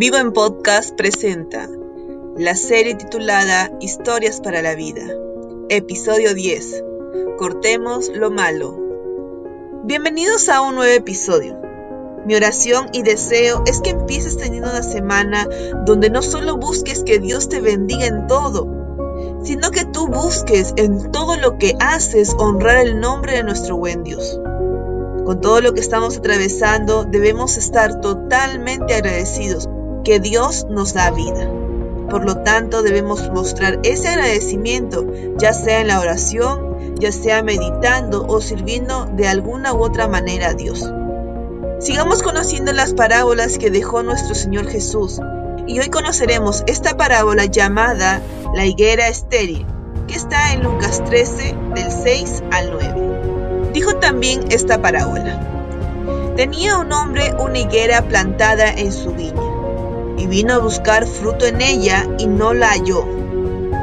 Vivo en Podcast presenta la serie titulada Historias para la Vida, episodio 10. Cortemos lo malo. Bienvenidos a un nuevo episodio. Mi oración y deseo es que empieces teniendo una semana donde no solo busques que Dios te bendiga en todo, sino que tú busques en todo lo que haces honrar el nombre de nuestro buen Dios. Con todo lo que estamos atravesando, debemos estar totalmente agradecidos que Dios nos da vida. Por lo tanto, debemos mostrar ese agradecimiento, ya sea en la oración, ya sea meditando o sirviendo de alguna u otra manera a Dios. Sigamos conociendo las parábolas que dejó nuestro Señor Jesús. Y hoy conoceremos esta parábola llamada la higuera estéril, que está en Lucas 13, del 6 al 9. Dijo también esta parábola. Tenía un hombre una higuera plantada en su viña y vino a buscar fruto en ella y no la halló.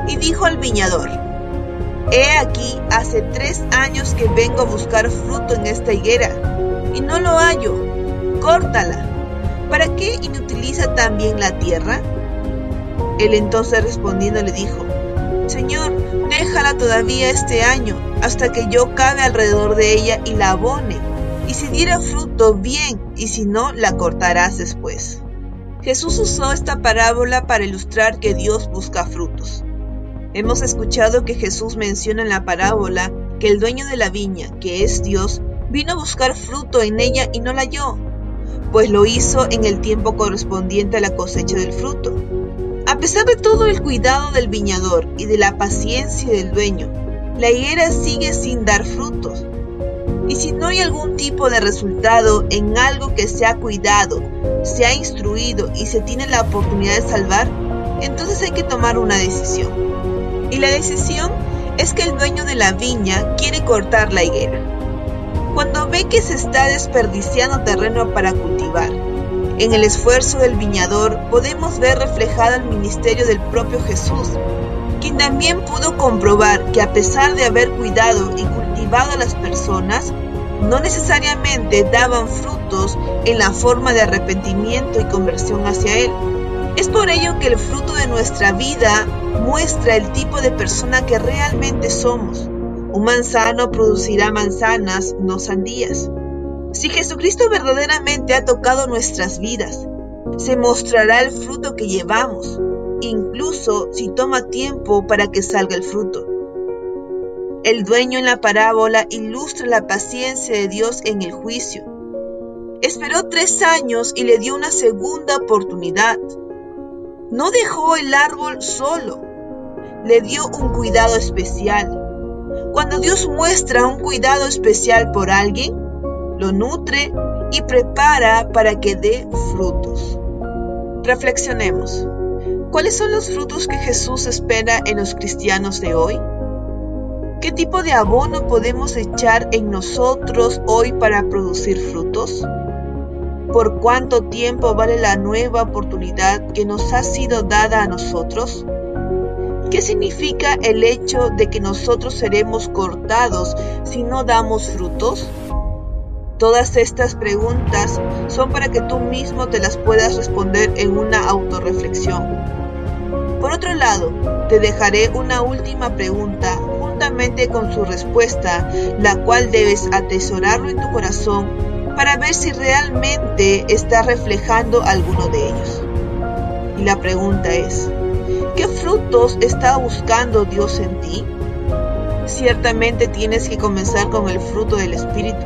Y dijo al viñador, He aquí, hace tres años que vengo a buscar fruto en esta higuera y no lo hallo. Córtala. ¿Para qué inutiliza también la tierra? Él entonces respondiendo le dijo, Señor, déjala todavía este año, hasta que yo cabe alrededor de ella y la abone, y si diera fruto, bien, y si no, la cortarás después. Jesús usó esta parábola para ilustrar que Dios busca frutos. Hemos escuchado que Jesús menciona en la parábola que el dueño de la viña, que es Dios, vino a buscar fruto en ella y no la halló, pues lo hizo en el tiempo correspondiente a la cosecha del fruto. A pesar de todo el cuidado del viñador y de la paciencia del dueño, la higuera sigue sin dar frutos. Y si no hay algún tipo de resultado en algo que se ha cuidado, se ha instruido y se tiene la oportunidad de salvar, entonces hay que tomar una decisión. Y la decisión es que el dueño de la viña quiere cortar la higuera. Cuando ve que se está desperdiciando terreno para cultivar, en el esfuerzo del viñador podemos ver reflejado el ministerio del propio Jesús, quien también pudo comprobar que a pesar de haber cuidado y cultivado a las personas, no necesariamente daban frutos en la forma de arrepentimiento y conversión hacia Él. Es por ello que el fruto de nuestra vida muestra el tipo de persona que realmente somos. Un manzano producirá manzanas, no sandías. Si Jesucristo verdaderamente ha tocado nuestras vidas, se mostrará el fruto que llevamos, incluso si toma tiempo para que salga el fruto. El dueño en la parábola ilustra la paciencia de Dios en el juicio. Esperó tres años y le dio una segunda oportunidad. No dejó el árbol solo, le dio un cuidado especial. Cuando Dios muestra un cuidado especial por alguien, lo nutre y prepara para que dé frutos. Reflexionemos. ¿Cuáles son los frutos que Jesús espera en los cristianos de hoy? ¿Qué tipo de abono podemos echar en nosotros hoy para producir frutos? ¿Por cuánto tiempo vale la nueva oportunidad que nos ha sido dada a nosotros? ¿Qué significa el hecho de que nosotros seremos cortados si no damos frutos? Todas estas preguntas son para que tú mismo te las puedas responder en una autorreflexión. Por otro lado, te dejaré una última pregunta con su respuesta, la cual debes atesorarlo en tu corazón para ver si realmente está reflejando alguno de ellos. Y la pregunta es, ¿qué frutos está buscando Dios en ti? Ciertamente tienes que comenzar con el fruto del Espíritu,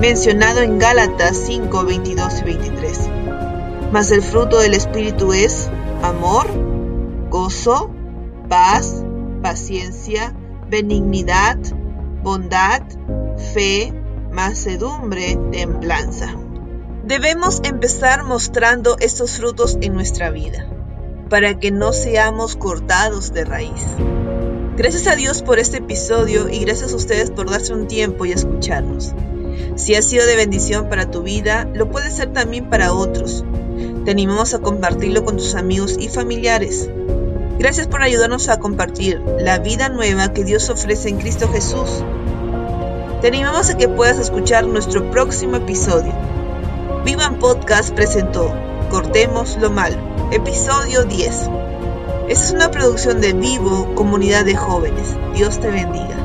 mencionado en Gálatas 5, 22 y 23. Mas el fruto del Espíritu es amor, gozo, paz, paciencia, benignidad, bondad, fe, mansedumbre, templanza. Debemos empezar mostrando estos frutos en nuestra vida, para que no seamos cortados de raíz. Gracias a Dios por este episodio y gracias a ustedes por darse un tiempo y escucharnos. Si ha sido de bendición para tu vida, lo puede ser también para otros. Te animamos a compartirlo con tus amigos y familiares. Gracias por ayudarnos a compartir la vida nueva que Dios ofrece en Cristo Jesús. Te animamos a que puedas escuchar nuestro próximo episodio. Vivan Podcast presentó Cortemos lo malo, episodio 10. Esta es una producción de Vivo, comunidad de jóvenes. Dios te bendiga.